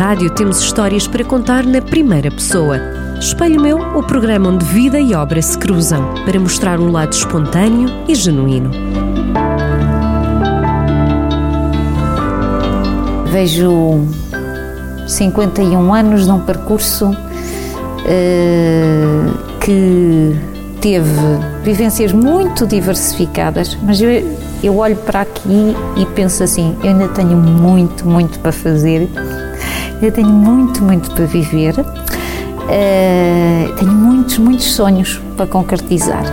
rádio temos histórias para contar na primeira pessoa. Espelho Meu, o programa onde vida e obra se cruzam, para mostrar um lado espontâneo e genuíno. Vejo 51 anos num percurso uh, que teve vivências muito diversificadas, mas eu, eu olho para aqui e penso assim: eu ainda tenho muito, muito para fazer, eu tenho muito, muito para viver, uh, tenho muitos, muitos sonhos para concretizar.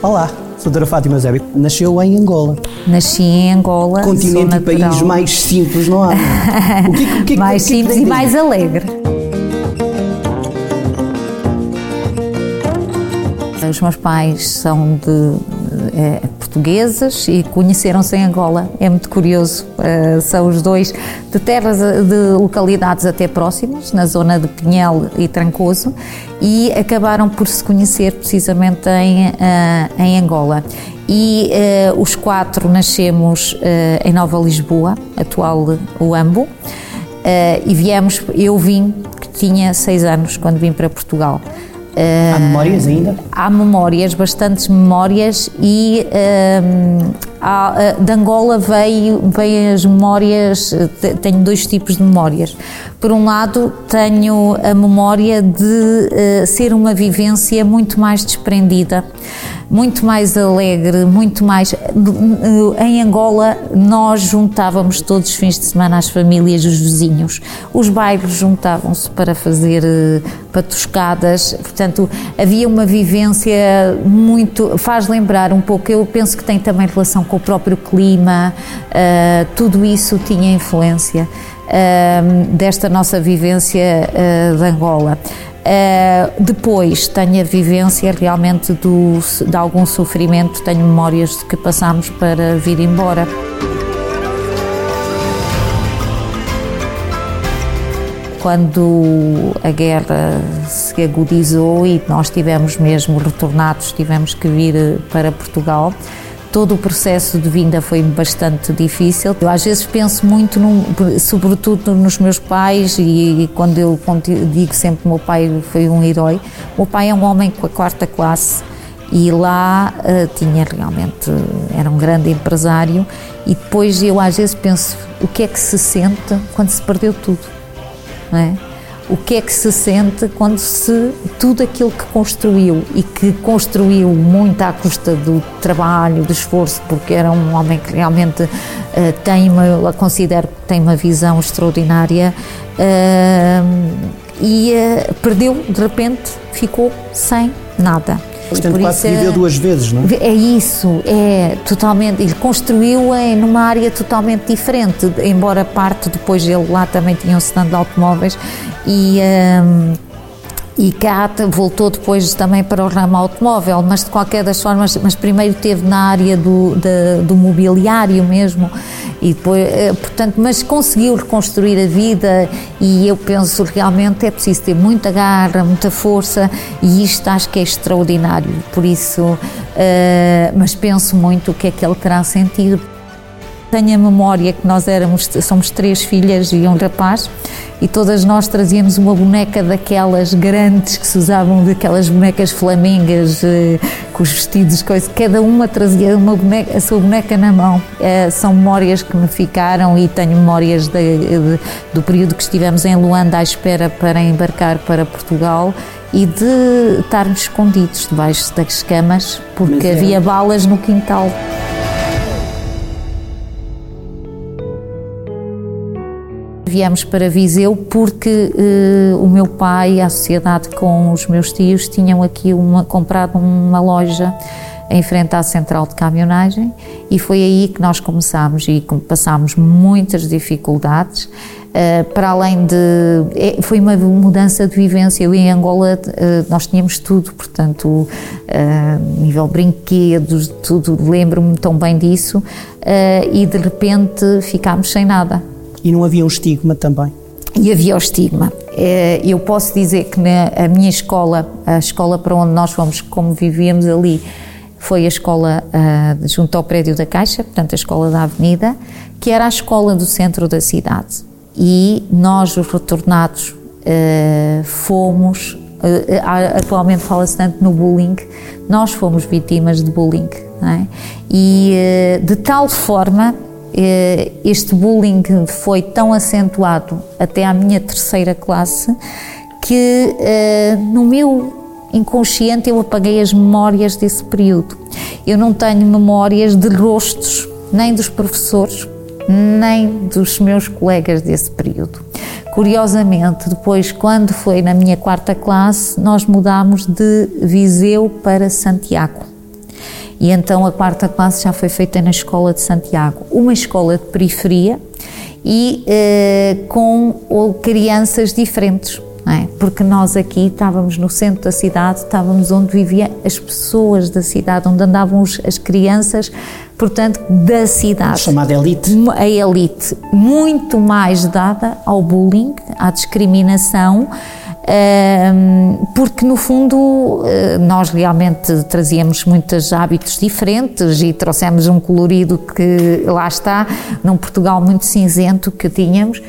Olá, sou Dra Fátima Zébi. Nasceu em Angola. Nasci em Angola. Continente e país mais simples, não há? O que, o que, mais que, simples e mais alegre. Os meus pais são de é, portuguesas e conheceram-se em Angola. É muito curioso. Uh, são os dois de terras, de localidades até próximas, na zona de Pinhel e Trancoso, e acabaram por se conhecer precisamente em, uh, em Angola. E uh, os quatro nascemos em Nova Lisboa, atual Uambo, e viemos, eu vim, que tinha seis anos quando vim para Portugal. Há memórias ainda? Há memórias, bastantes memórias e um, há, eh, de Angola veio, veio as memórias, eh, tenho dois tipos de memórias. Por um lado, tenho a memória de uh, ser uma vivência muito mais desprendida muito mais alegre, muito mais. Em Angola, nós juntávamos todos os fins de semana as famílias, os vizinhos. Os bairros juntavam-se para fazer eh, patuscadas, portanto, havia uma vivência muito. faz lembrar um pouco, eu penso que tem também relação com o próprio clima, uh, tudo isso tinha influência. Uh, desta nossa vivência uh, de Angola. Uh, depois tenho a vivência realmente do, de algum sofrimento, tenho memórias de que passámos para vir embora. Quando a guerra se agudizou e nós tivemos mesmo retornados, tivemos que vir para Portugal, todo o processo de vinda foi bastante difícil. Eu às vezes penso muito, num, sobretudo nos meus pais, e, e quando eu digo sempre que meu pai foi um herói, meu pai é um homem com a quarta classe e lá uh, tinha realmente, era um grande empresário e depois eu às vezes penso o que é que se sente quando se perdeu tudo, não é? O que é que se sente quando se tudo aquilo que construiu e que construiu muito à custa do trabalho, do esforço, porque era um homem que realmente uh, tem uma, eu considero que tem uma visão extraordinária uh, e uh, perdeu de repente, ficou sem nada. Portanto, Por quase viveu duas vezes, não é? É isso, é totalmente. Ele construiu em numa área totalmente diferente, embora parte depois ele lá também tinha um stand de automóveis e. Um, e cá voltou depois também para o ramo automóvel, mas de qualquer das formas, mas primeiro teve na área do, do mobiliário mesmo, e depois, eh, portanto, mas conseguiu reconstruir a vida e eu penso realmente é preciso ter muita garra, muita força e isto acho que é extraordinário, por isso, uh, mas penso muito o que é que ele terá sentido. Tenho a memória que nós éramos, somos três filhas e um rapaz, e todas nós trazíamos uma boneca daquelas grandes que se usavam, daquelas bonecas flamengas, eh, com os vestidos, coisas. Cada uma trazia uma boneca, a sua boneca na mão. Eh, são memórias que me ficaram e tenho memórias de, de, do período que estivemos em Luanda à espera para embarcar para Portugal e de estarmos escondidos debaixo das camas, porque é. havia balas no quintal. Viemos para Viseu porque uh, o meu pai, a sociedade com os meus tios, tinham aqui uma, comprado uma loja em frente à central de caminhonagem e foi aí que nós começámos e passámos muitas dificuldades. Uh, para além de. É, foi uma mudança de vivência. Eu em Angola uh, nós tínhamos tudo, portanto, uh, nível brinquedos, tudo, lembro-me tão bem disso, e de repente ficámos sem nada. E não havia um estigma também? E havia o estigma. É, eu posso dizer que na a minha escola, a escola para onde nós fomos, como vivíamos ali, foi a escola uh, junto ao prédio da Caixa, portanto a escola da Avenida, que era a escola do centro da cidade. E nós, os retornados, uh, fomos, uh, atualmente fala-se tanto no bullying, nós fomos vítimas de bullying. É? E de tal forma este bullying foi tão acentuado até à minha terceira classe que no meu inconsciente eu apaguei as memórias desse período. Eu não tenho memórias de rostos, nem dos professores, nem dos meus colegas desse período. Curiosamente, depois, quando foi na minha quarta classe, nós mudámos de Viseu para Santiago. E então a quarta classe já foi feita na Escola de Santiago, uma escola de periferia e eh, com crianças diferentes é? Porque nós aqui estávamos no centro da cidade, estávamos onde viviam as pessoas da cidade, onde andavam as crianças, portanto, da cidade. Chamada elite. A elite, muito mais dada ao bullying, à discriminação, porque no fundo eh, nós realmente trazíamos muitos hábitos diferentes e trouxemos um colorido que lá está, num Portugal muito cinzento que tínhamos.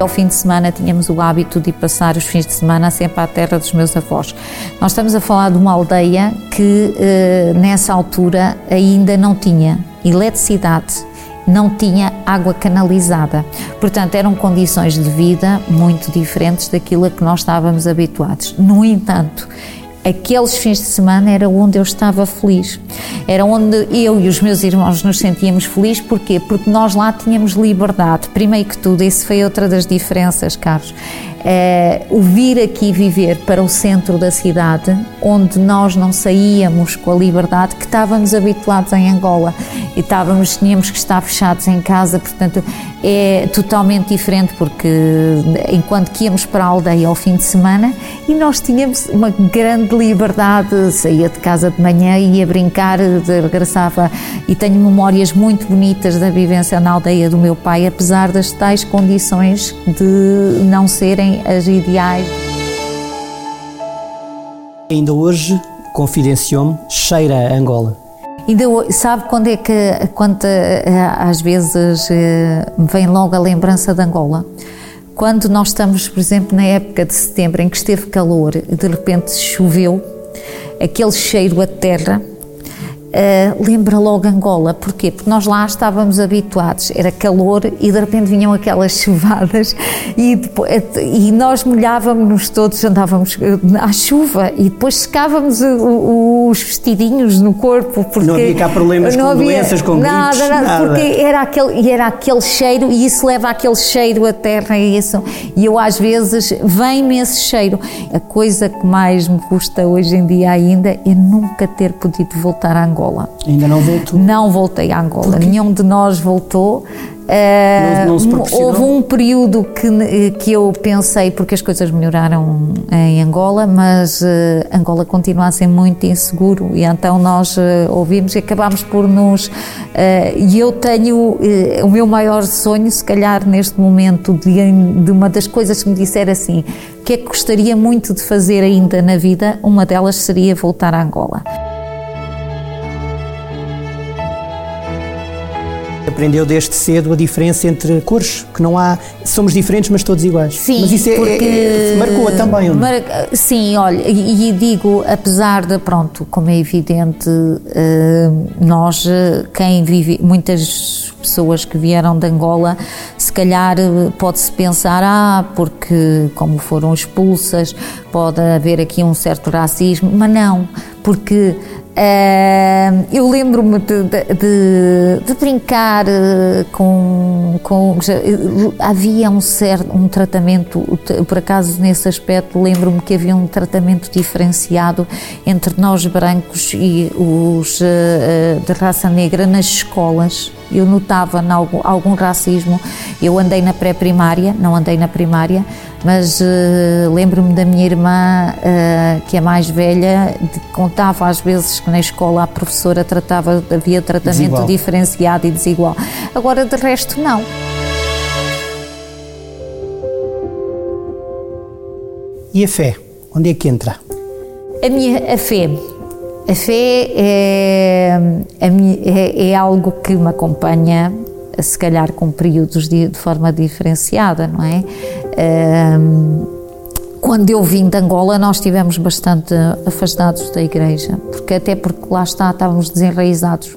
Ao fim de semana tínhamos o hábito de passar os fins de semana sempre à terra dos meus avós. Nós estamos a falar de uma aldeia que eh, nessa altura ainda não tinha eletricidade, não tinha água canalizada. Portanto, eram condições de vida muito diferentes daquilo a que nós estávamos habituados. No entanto, aqueles fins de semana era onde eu estava feliz. Era onde eu e os meus irmãos nos sentíamos felizes. Porquê? Porque nós lá tínhamos liberdade. Primeiro que tudo, isso foi outra das diferenças, Carlos. É, o vir aqui viver para o centro da cidade, onde nós não saíamos com a liberdade que estávamos habituados em Angola. E estávamos, tínhamos que estar fechados em casa, portanto é totalmente diferente porque enquanto que íamos para a aldeia ao fim de semana e nós tínhamos uma grande liberdade, saía de casa de manhã ia brincar, regressava. E tenho memórias muito bonitas da vivência na aldeia do meu pai, apesar das tais condições de não serem as ideais. Ainda hoje, confidenciou-me, cheira a Angola. Ainda sabe quando é que, quando eh, às vezes eh, vem logo a lembrança de Angola? Quando nós estamos, por exemplo, na época de setembro em que esteve calor e de repente choveu, aquele cheiro a terra, Uh, lembra logo Angola. Porquê? Porque nós lá estávamos habituados, era calor e de repente vinham aquelas chuvadas e, depois, e nós molhávamos todos, andávamos eh, à chuva e depois secávamos os vestidinhos no corpo. Porque não havia cá problemas com havia, doenças, com nada, gritos, nada, nada. Porque era aquele, e era aquele cheiro e isso leva aquele cheiro à terra e isso. E eu às vezes vem-me esse cheiro. A coisa que mais me custa hoje em dia ainda é nunca ter podido voltar a Angola Angola. Ainda não voltou? Não voltei a Angola. Nenhum de nós voltou. Uh, não, não houve um período que, que eu pensei, porque as coisas melhoraram em Angola, mas uh, Angola continua a ser muito inseguro e então nós uh, ouvimos e acabámos por nos. E eu tenho o meu maior sonho, se calhar neste momento, de, de uma das coisas que me disser assim, o que é que gostaria muito de fazer ainda na vida, uma delas seria voltar a Angola. Aprendeu desde cedo a diferença entre cores, que não há, somos diferentes, mas todos iguais. Sim, mas isso é, porque é, é, marcou-a também, mar, Sim, olha, e, digo, apesar de, pronto, como é evidente, uh, nós, eh, quem vive, muitas pessoas que vieram de Angola, se calhar eh, pode-se pensar, ah, porque como foram expulsas, pode haver aqui um certo racismo, mas não, porque Uh, eu lembro-me de, de, de, brincar eh, com, com. Havia um certo um tratamento, por acaso nesse aspecto, lembro-me que havia um tratamento diferenciado entre nós brancos e os uh, de raça negra nas escolas. Eu notava algum, algum racismo. Eu andei na pré-primária, não andei na primária, mas uh, lembro-me da minha irmã, uh, que é mais velha, de, contava às vezes que na escola a professora tratava, havia tratamento desigual. diferenciado e desigual. Agora, de resto, não. E a fé? Onde é que entra? A minha a fé. A fé é, a minha, é, é algo que me acompanha, se calhar com períodos de, de forma diferenciada, não é? Quando eu vim de Angola, nós estivemos bastante afastados da igreja, porque até porque lá está, estávamos desenraizados.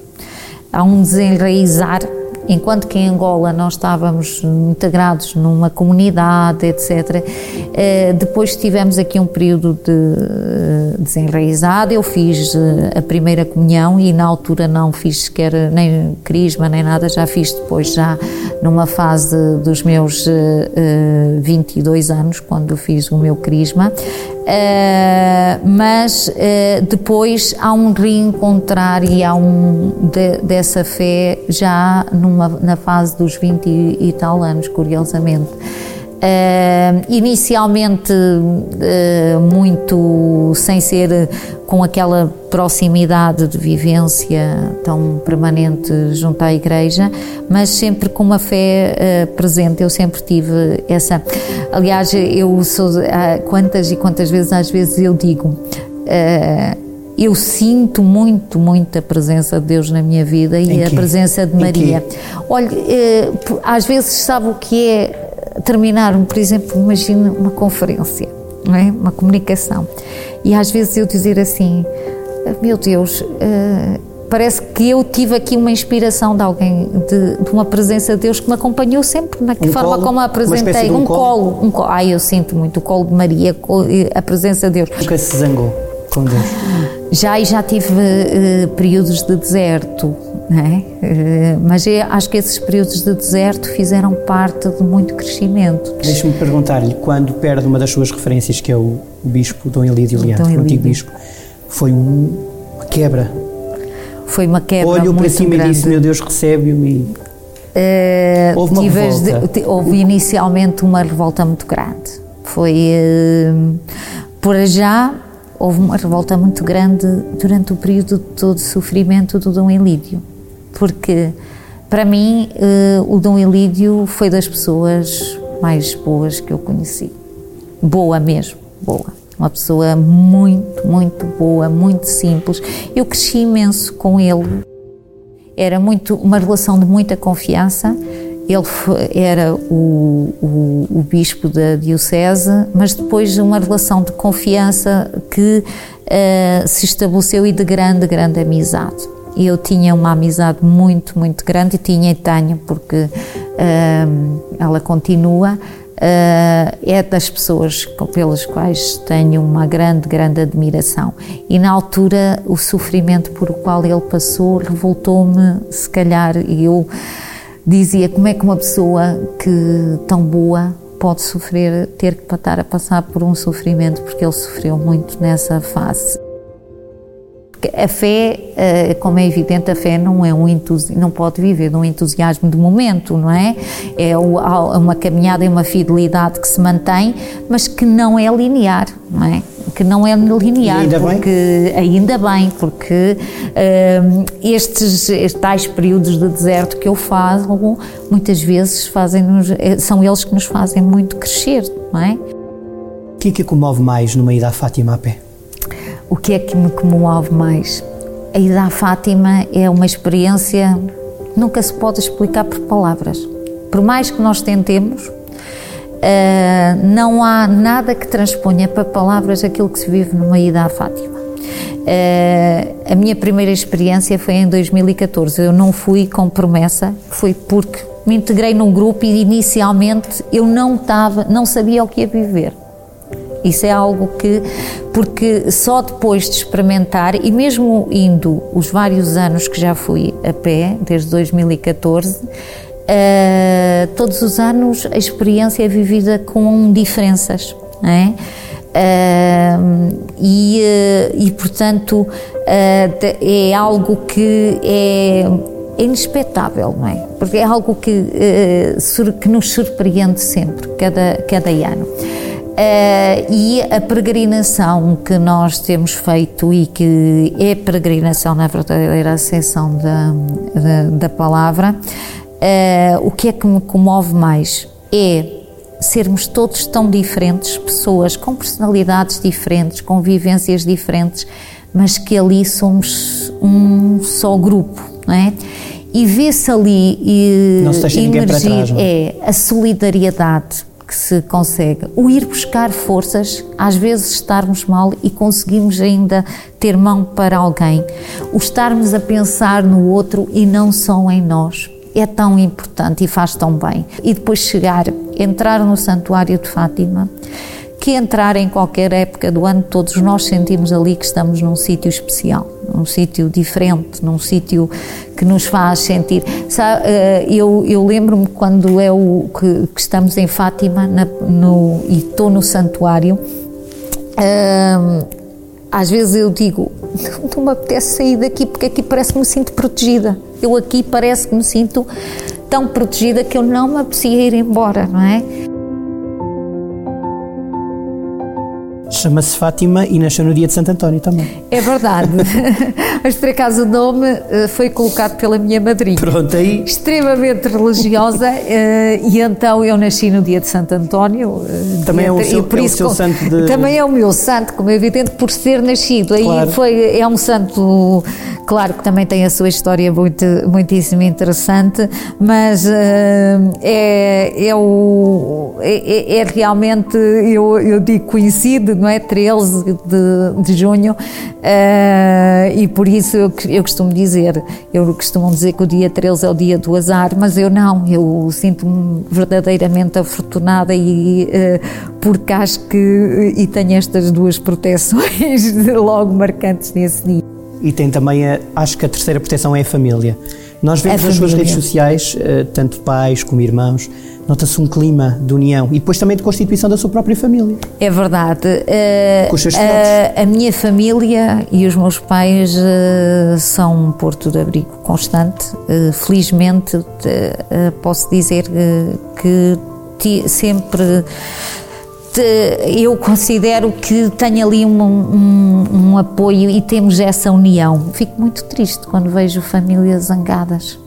Há um desenraizar enquanto que em Angola nós estávamos integrados numa comunidade, etc. Eh, depois tivemos aqui um período de eh, desenraizado. Eu fiz eh, a primeira comunhão e na altura não fiz sequer nem crisma nem nada, já fiz depois, já numa fase dos meus 22 anos, quando fiz o meu crisma. Uh, mas uh, depois há um reencontrar e há um de, dessa fé já numa, na fase dos 20 e, e tal anos, curiosamente. Uh, inicialmente uh, muito sem ser com aquela proximidade de vivência tão permanente junto à igreja, mas sempre com uma fé uh, presente. Eu sempre tive essa. Aliás, eu sou quantas e quantas vezes às vezes eu digo eu sinto muito, muito a presença de Deus na minha vida e a presença de Maria. Olha, às vezes sabe o que é terminar, por exemplo, imagina uma conferência, não é? uma comunicação, e às vezes eu dizer assim: Meu Deus, uh, parece que eu tive aqui uma inspiração de alguém, de, de uma presença de Deus que me acompanhou sempre, na um forma colo, como a apresentei. Um, um, colo. colo. um colo. Ai, eu sinto muito o colo de Maria, a presença de Deus. Nunca se zangou com Deus? Já e já tive uh, períodos de deserto é? Mas eu acho que esses períodos de deserto fizeram parte de muito crescimento. Deixe-me perguntar-lhe, quando perde uma das suas referências, que é o, o Bispo Dom Elídio Leandro, o antigo Bispo, foi um, uma quebra? Foi uma quebra Olhou para cima grande. e disse, meu Deus, recebe-o e... Uh, houve, uma revolta. De, houve inicialmente uma revolta muito grande. Foi, uh, por já, houve uma revolta muito grande durante o período de todo sofrimento do Dom Elídio porque para mim uh, o Dom Elídio foi das pessoas mais boas que eu conheci. Boa mesmo, boa. Uma pessoa muito, muito boa, muito simples. Eu cresci imenso com ele. Era muito uma relação de muita confiança. Ele era o, o, o, bispo da diocese, mas depois uma relação de confiança que uh, se estabeleceu e de grande, grande amizade eu tinha uma amizade muito, muito grande e tinha e tenho, porque uh, ela continua. Uh, é das pessoas pelas quais tenho uma grande, grande admiração. E na altura, o sofrimento por o qual ele passou revoltou-me, se calhar, e eu dizia como é que uma pessoa que tão boa pode sofrer, ter que estar a passar por um sofrimento, porque ele sofreu muito nessa fase. A fé, eh, como é evidente, a fé não é um não pode viver de um entusiasmo de momento, não é? É uma caminhada e uma fidelidade que se mantém, mas que não é linear, não é? que não é linear, ainda porque bem? ainda bem, porque uh, estes, estes tais períodos de deserto que eu faço, muitas vezes fazem eh, são eles que nos fazem muito crescer, não é? O que é que comove mais numa ida à Fátima a pé? O que é que me comove mais? A ida à Fátima é uma experiência nunca se pode explicar por palavras. Por mais que nós tentemos, Uh, não há nada que transponha para palavras aquilo que se vive numa ida à Fátima. Uh, a minha primeira experiência foi em 2014. Eu não fui com promessa, foi porque me integrei num grupo e inicialmente eu não estava, não sabia o que ia viver. Isso é algo que, porque só depois de experimentar, e mesmo indo os vários anos que já fui a pé, desde 2014, uh, eh, todos os anos a experiência é vivida com diferenças, não é? Uh, e, uh, e, portanto, é algo que é é inexpectável, não é? Porque é algo que, que nos surpreende sempre, cada, cada ano. Uh, e a peregrinação que nós temos feito e que é peregrinação na verdadeira ascensão da, da, da palavra, uh, o que é que me comove mais é sermos todos tão diferentes, pessoas com personalidades diferentes, com vivências diferentes, mas que ali somos um só grupo, não é? E vê-se ali e, não se emergir trás, não? é a solidariedade que se consegue, o ir buscar forças, às vezes estarmos mal e conseguimos ainda ter mão para alguém, o estarmos a pensar no outro e não só em nós, é tão importante e faz tão bem. E depois chegar, entrar no Santuário de Fátima, que entrar em qualquer época do ano, todos nós sentimos ali que estamos num sítio especial, num sítio diferente, num sítio que nos faz sentir. Sabe, eh, eu, eu lembro-me quando é o que, que, estamos em Fátima na, no, e estou no santuário. Hum, às vezes eu digo, não me apetece sair daqui porque aqui parece que me sinto protegida. Eu aqui parece que me sinto tão protegida que eu não me apetecia ir embora, não é? Chama-se Fátima e nasceu no dia de Santo António também. É verdade. Mas por acaso o nome eh, foi colocado pela minha madrinha. Pronto, aí. Extremamente religiosa eh, e então eu nasci no dia de Santo António. Eh, também é o seu, é o seu santo de... Também é o meu santo, como é evidente, por ser nascido. Aí claro. foi, é um santo, claro que também tem a sua história muito, muitíssimo interessante, mas é, é, o, é, é realmente, eu, eu digo conhecido, não é? 13 de, de junho, uh, e por isso eu, eu costumo dizer, eu costumo dizer que o dia 13 é o dia do azar, mas eu não, eu sinto-me verdadeiramente afortunada e uh, porque acho que e tenho estas duas proteções logo marcantes nesse dia. E tem também, a, acho que a terceira proteção é a família. Nós vemos nas suas redes sociais, uh, tanto pais como irmãos, nota-se um clima de união e depois também de constituição da sua própria família. É verdade. Uh, Com os seus uh, a minha família e os meus pais uh, são um porto de abrigo constante. felizmente, posso dizer que sempre eu considero que tenho ali um, um, um, apoio e temos essa união. Fico muito triste quando vejo famílias zangadas.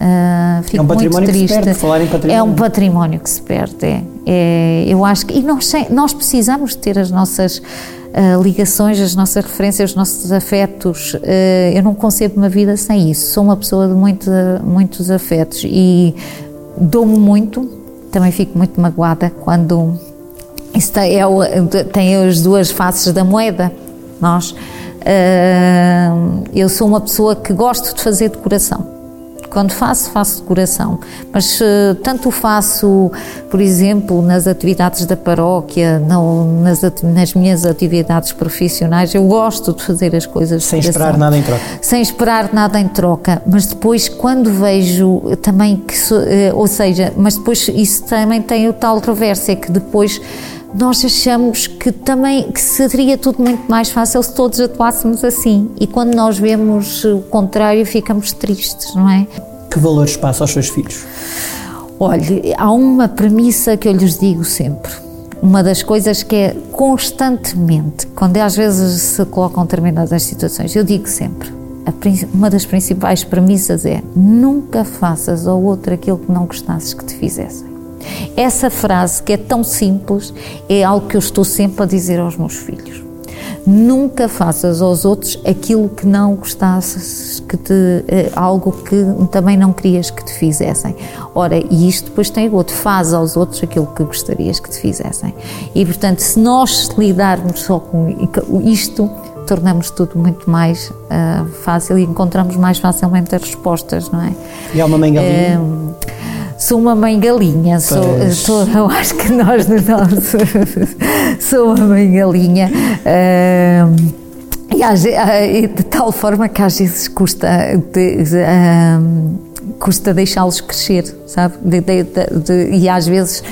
Uh, fico é um património muito triste. que se perde, falar em património. É um património que se perde. É, é eu acho que. E nós, nós precisamos ter as nossas uh, ligações, as nossas referências, os nossos afetos. Uh, eu não concebo uma vida sem isso. Sou uma pessoa de muito, muitos afetos e dou-me muito. Também fico muito magoada quando. Isso tem, é, tem as duas faces da moeda. Nós. eu sou uma pessoa que gosto de fazer decoração quando faço, faço de coração, mas uh, tanto faço, por exemplo, nas atividades da paróquia, não, nas, nas, minhas atividades profissionais, eu gosto de fazer as coisas sem esperar nada em troca. Sem esperar nada em troca, mas depois quando vejo também que, uh, ou seja, mas depois isso também tem o tal reverso, é que depois nós achamos que também que seria tudo muito mais fácil se todos atuássemos assim. E quando nós vemos o contrário, ficamos tristes, não é? Que valores passa aos seus filhos? Olha, há uma premissa que eu lhes digo sempre. Uma das coisas que é constantemente, quando às vezes se colocam determinadas situações, eu digo sempre: uma das principais premissas é nunca faças ao outro aquilo que não gostasses que te fizessem. Essa frase, que é tão simples, é algo que eu estou sempre a dizer aos meus filhos. Nunca faças aos outros aquilo que não gostasses, que te, eh, algo que também não querias que te fizessem. Ora, e isto depois tem o outro, faz aos outros aquilo que gostarias que te fizessem. E portanto, se nós lidarmos só com isto, tornamos tudo muito mais uh, fácil e encontramos mais facilmente as respostas, não é? E há uma mãe galinha? Uh, sou uma mãe galinha, sou, sou, eu acho que nós, nós sou uma mãe galinha. Uh, e, de tal forma que às vezes custa, de, uh, custa deixá-los crescer, sabe? De, de, e às vezes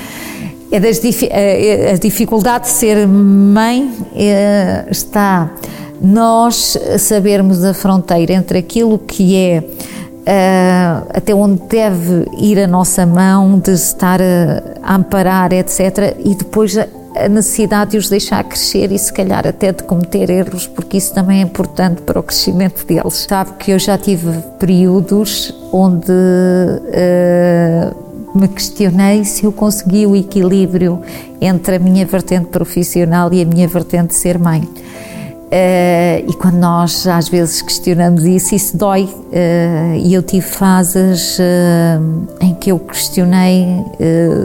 é das, a dificuldade de ser mãe é, está nós sabermos a fronteira entre aquilo que é uh, até onde deve ir a nossa mão, de estar a, amparar, etc. E depois a, a necessidade de os deixar crescer e se calhar até de cometer erros, porque isso também é importante para o crescimento deles. Sabe que eu já tive períodos onde uh, me questionei se eu consegui o equilíbrio entre a minha vertente profissional e a minha vertente de ser mãe. Uh, e quando nós às vezes questionamos isso, isso dói. Uh, e eu tive fases uh, em que eu questionei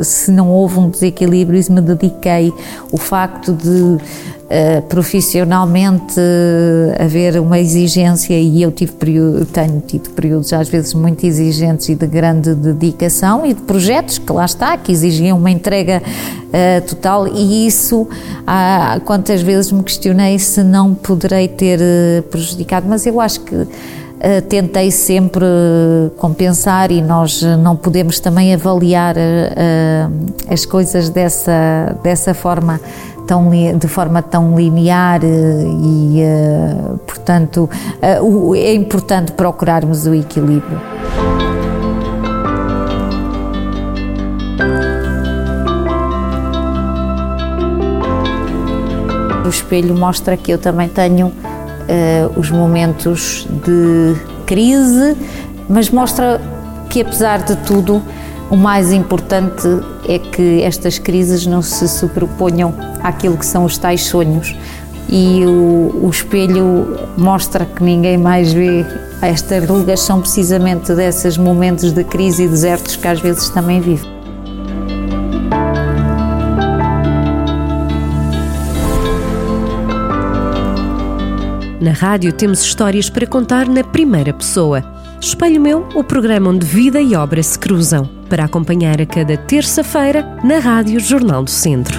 se não houve um desequilíbrio e me dediquei. O facto de Uh, profissionalmente uh, haver uma exigência e eu tive período, tenho tido períodos às vezes muito exigentes e de grande dedicação e de projetos que lá está, que exigiam uma entrega uh, total e isso ah, quantas vezes me questionei se não poderei ter prejudicado, mas eu acho que tentei sempre compensar e nós não podemos também avaliar as coisas dessa, dessa forma tão, de forma tão linear eh, e, eh, portanto, eh, é importante procurarmos o equilíbrio. O espelho mostra que eu também tenho uh, os momentos de crise, mas mostra que apesar de tudo o mais importante é que estas crises não se superponham àquilo que são os tais sonhos. E o, o espelho mostra que ninguém mais vê. Estas rugas são precisamente desses momentos de crise e desertos que às vezes também vive. Na rádio temos histórias para contar na primeira pessoa. Espelho Meu, o programa onde vida e obra se cruzam, para acompanhar a cada terça-feira na Rádio Jornal do Centro.